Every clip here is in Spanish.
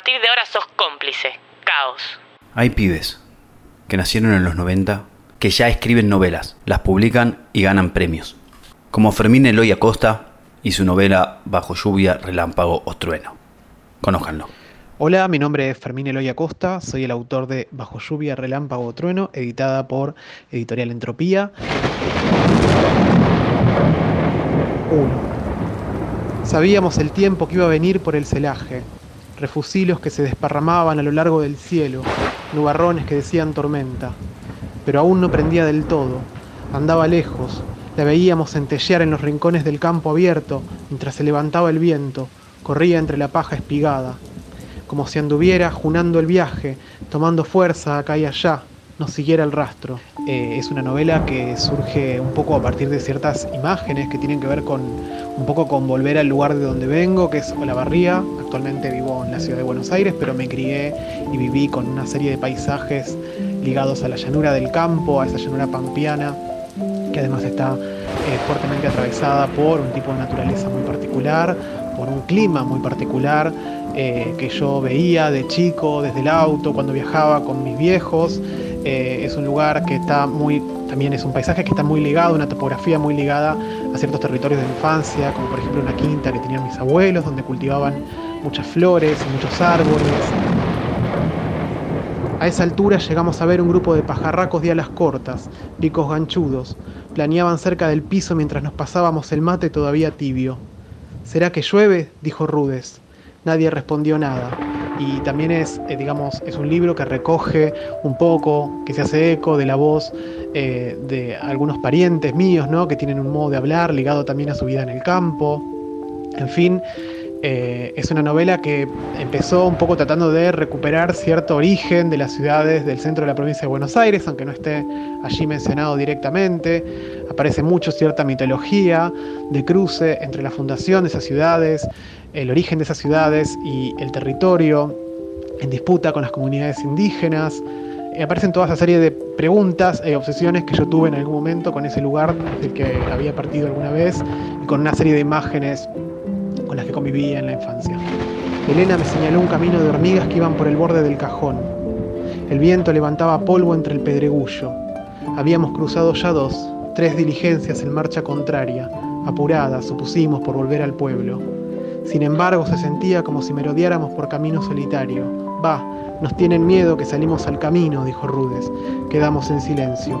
partir de ahora sos cómplice. Caos. Hay pibes que nacieron en los 90 que ya escriben novelas, las publican y ganan premios. Como Fermín Eloy Acosta y su novela Bajo lluvia, relámpago o trueno. Conójanlo. Hola, mi nombre es Fermín Eloy Acosta, soy el autor de Bajo lluvia, relámpago o trueno, editada por Editorial Entropía. 1. Sabíamos el tiempo que iba a venir por el celaje, refusilos que se desparramaban a lo largo del cielo, nubarrones que decían tormenta, pero aún no prendía del todo, andaba lejos, la veíamos centellear en los rincones del campo abierto mientras se levantaba el viento, corría entre la paja espigada, como si anduviera junando el viaje, tomando fuerza acá y allá, nos siguiera el rastro. Eh, es una novela que surge un poco a partir de ciertas imágenes que tienen que ver con un poco con volver al lugar de donde vengo, que es Olavarría. Actualmente vivo en la ciudad de Buenos Aires, pero me crié y viví con una serie de paisajes ligados a la llanura del campo, a esa llanura pampiana, que además está eh, fuertemente atravesada por un tipo de naturaleza muy particular, por un clima muy particular eh, que yo veía de chico, desde el auto, cuando viajaba con mis viejos. Eh, es un lugar que está muy, también es un paisaje que está muy ligado, una topografía muy ligada a ciertos territorios de infancia, como por ejemplo una quinta que tenían mis abuelos, donde cultivaban muchas flores y muchos árboles. A esa altura llegamos a ver un grupo de pajarracos de alas cortas, picos ganchudos, planeaban cerca del piso mientras nos pasábamos el mate todavía tibio. ¿Será que llueve? dijo Rudes. Nadie respondió nada y también es, eh, digamos, es un libro que recoge un poco, que se hace eco de la voz eh, de algunos parientes míos, ¿no? Que tienen un modo de hablar ligado también a su vida en el campo. En fin, eh, es una novela que empezó un poco tratando de recuperar cierto origen de las ciudades del centro de la provincia de Buenos Aires, aunque no esté allí mencionado directamente. Aparece mucho cierta mitología de cruce entre la fundación de esas ciudades, el origen de esas ciudades y el territorio en disputa con las comunidades indígenas. Aparecen toda esa serie de preguntas e obsesiones que yo tuve en algún momento con ese lugar del que había partido alguna vez y con una serie de imágenes con las que convivía en la infancia. Elena me señaló un camino de hormigas que iban por el borde del cajón. El viento levantaba polvo entre el pedregullo. Habíamos cruzado ya dos, tres diligencias en marcha contraria, apuradas, supusimos, por volver al pueblo. Sin embargo, se sentía como si merodeáramos por camino solitario. Va, nos tienen miedo que salimos al camino, dijo Rudes. Quedamos en silencio.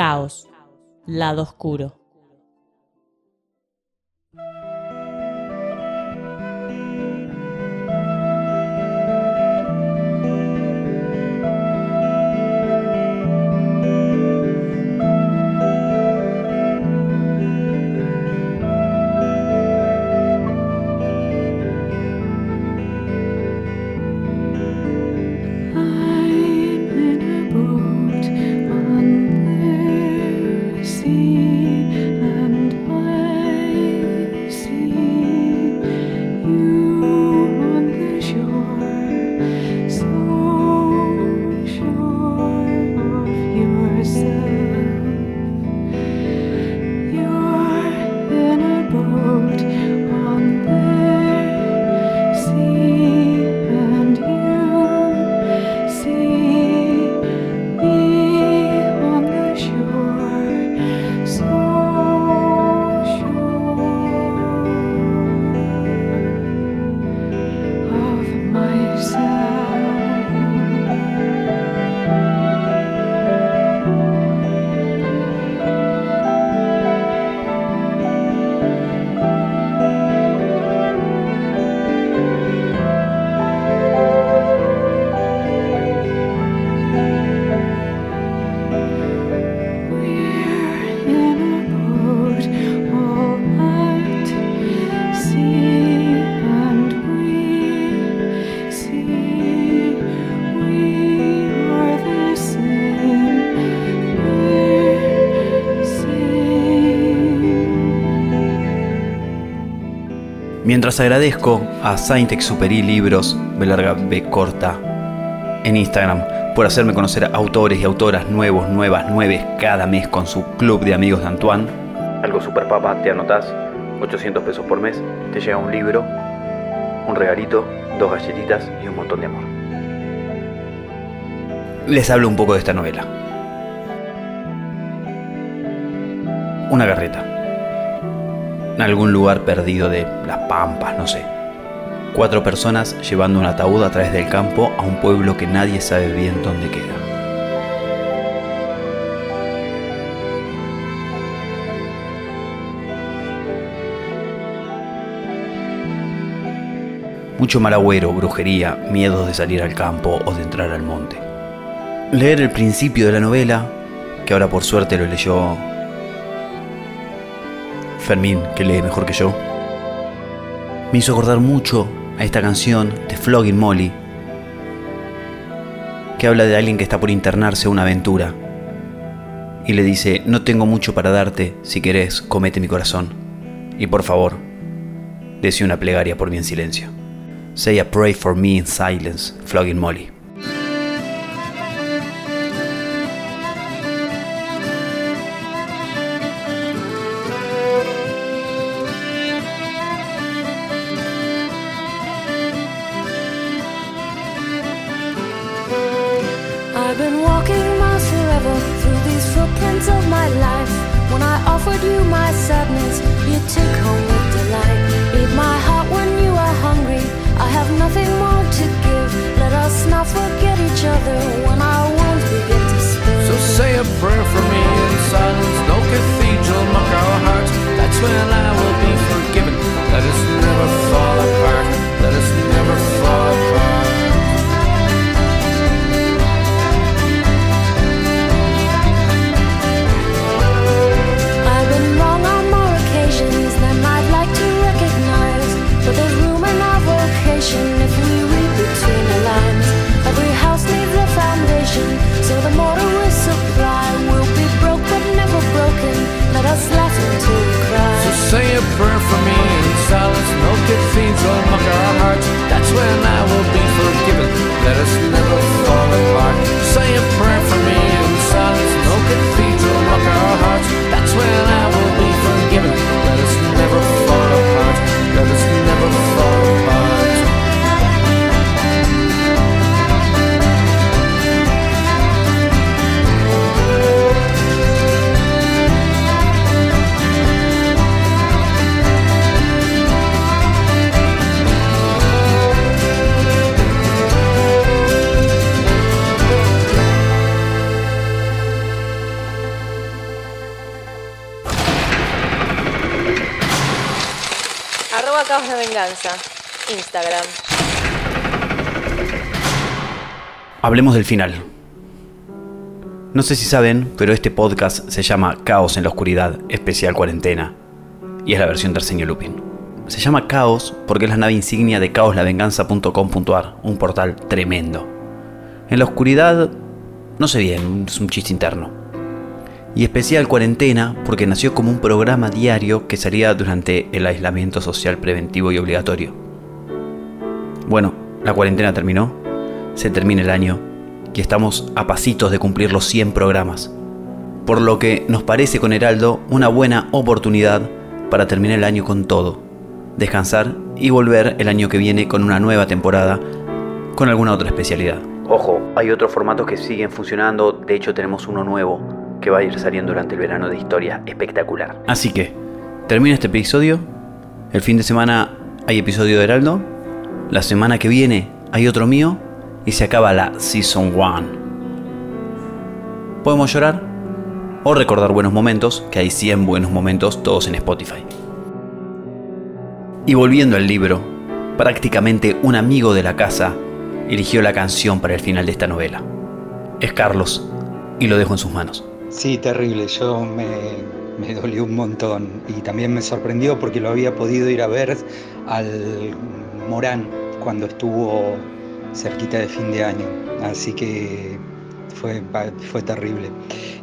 on the sea. Mientras agradezco a Saint-Exupéry Libros, B larga B corta, en Instagram, por hacerme conocer autores y autoras nuevos, nuevas, nueves cada mes con su club de amigos de Antoine. Algo super papa, te anotás, 800 pesos por mes, te llega un libro, un regalito, dos galletitas y un montón de amor. Les hablo un poco de esta novela. Una carreta. En algún lugar perdido de las pampas, no sé. Cuatro personas llevando un ataúd a través del campo a un pueblo que nadie sabe bien dónde queda. Mucho mal agüero, brujería, miedos de salir al campo o de entrar al monte. Leer el principio de la novela, que ahora por suerte lo leyó Fermín, que lee mejor que yo, me hizo acordar mucho a esta canción de Flogging Molly, que habla de alguien que está por internarse a una aventura y le dice, no tengo mucho para darte, si querés, comete mi corazón. Y por favor, decía una plegaria por mí en silencio. Say a pray for me in silence, Flogging Molly. De. Instagram. Hablemos del final. No sé si saben, pero este podcast se llama Caos en la Oscuridad, especial cuarentena, y es la versión terceño Lupin. Se llama Caos porque es la nave insignia de caoslavenganza.com.ar, un portal tremendo. En la oscuridad, no sé bien, es un chiste interno. Y especial cuarentena porque nació como un programa diario que salía durante el aislamiento social preventivo y obligatorio. Bueno, la cuarentena terminó, se termina el año y estamos a pasitos de cumplir los 100 programas. Por lo que nos parece con Heraldo una buena oportunidad para terminar el año con todo, descansar y volver el año que viene con una nueva temporada con alguna otra especialidad. Ojo, hay otros formatos que siguen funcionando, de hecho tenemos uno nuevo que va a ir saliendo durante el verano de historia espectacular. Así que, termina este episodio, el fin de semana hay episodio de Heraldo, la semana que viene hay otro mío y se acaba la Season 1. Podemos llorar o recordar buenos momentos, que hay 100 buenos momentos todos en Spotify. Y volviendo al libro, prácticamente un amigo de la casa eligió la canción para el final de esta novela. Es Carlos y lo dejo en sus manos. Sí, terrible. Yo me, me dolió un montón y también me sorprendió porque lo había podido ir a ver al Morán cuando estuvo cerquita de fin de año. Así que fue, fue terrible.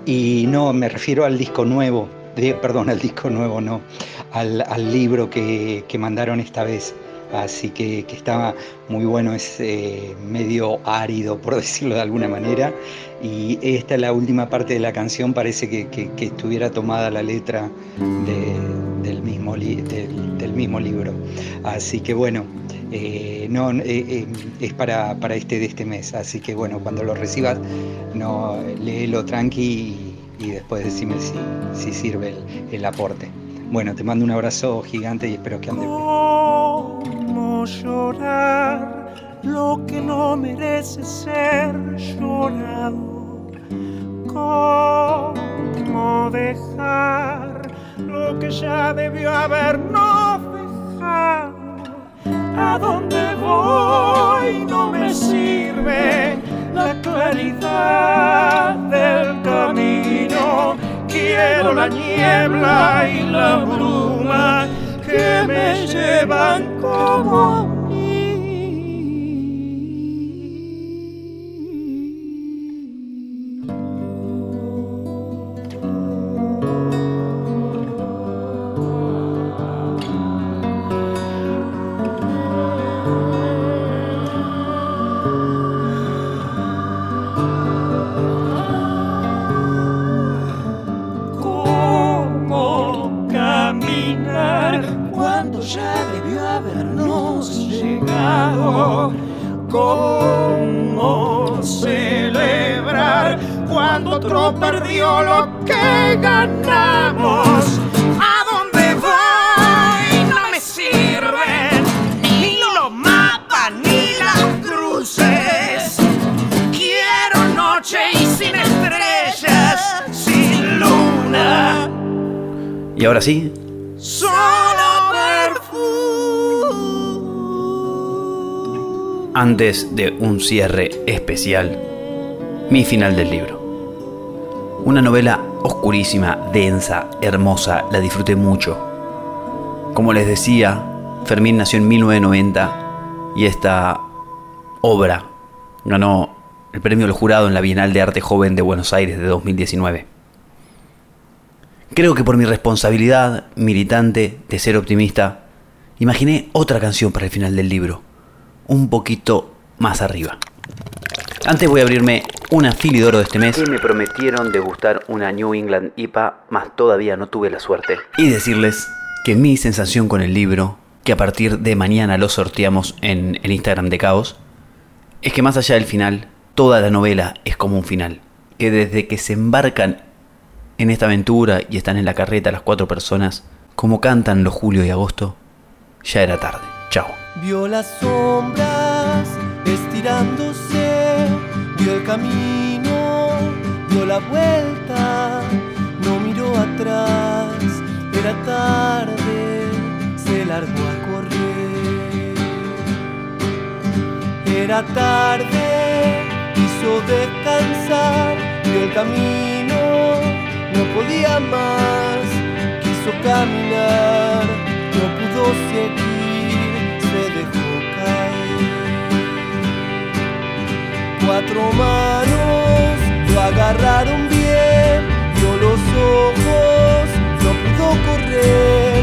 Y no, me refiero al disco nuevo de, perdón, al disco nuevo no, al, al libro que, que mandaron esta vez. Así que, que estaba muy bueno, es medio árido, por decirlo de alguna manera. Y esta es la última parte de la canción, parece que, que- estuviera tomada la letra de- del, mismo del, mismo libro. Así que bueno, eh, no, eh, eh, es para, para este de este mes. Así que bueno, cuando lo recibas, no, léelo tranqui y, y después decime si, si sirve el, el aporte. Bueno, te mando un abrazo gigante y espero que andes bien. ¿Cómo llorar lo que no merece ser llorado? ¿Cómo dejar lo que ya debió habernos dejado? ¿A dónde voy? No me sirve la claridad del camino. Quiero la niebla y la bruma que me llevan como celebrar cuando otro perdió lo que ganamos? ¿A dónde voy? No me sirven ni los mapas ni las cruces. Quiero noche y sin estrellas, sin luna, Y ahora sí, antes de un cierre especial, mi final del libro. Una novela oscurísima, densa, hermosa, la disfruté mucho. Como les decía, Fermín nació en 1990 y esta obra ganó el premio del jurado en la Bienal de Arte Joven de Buenos Aires de 2019. Creo que por mi responsabilidad militante de ser optimista, imaginé otra canción para el final del libro, un poquito más arriba. Antes voy a abrirme una Filidoro de este mes. me prometieron degustar una New England IPA, más todavía no tuve la suerte. Y decirles que mi sensación con el libro, que a partir de mañana lo sorteamos en el Instagram de Caos, es que más allá del final, toda la novela es como un final. Que desde que se embarcan en esta aventura y están en la carreta las cuatro personas, como cantan los julio y agosto, ya era tarde. Chao. Vio las sombras estirándose, vio el camino, dio la vuelta, no miró atrás, era tarde, se largó a correr. Era tarde, quiso descansar, vio el camino, no podía más, quiso caminar, no pudo seguir, Cuatro manos lo agarraron bien, vio los ojos, no pudo correr,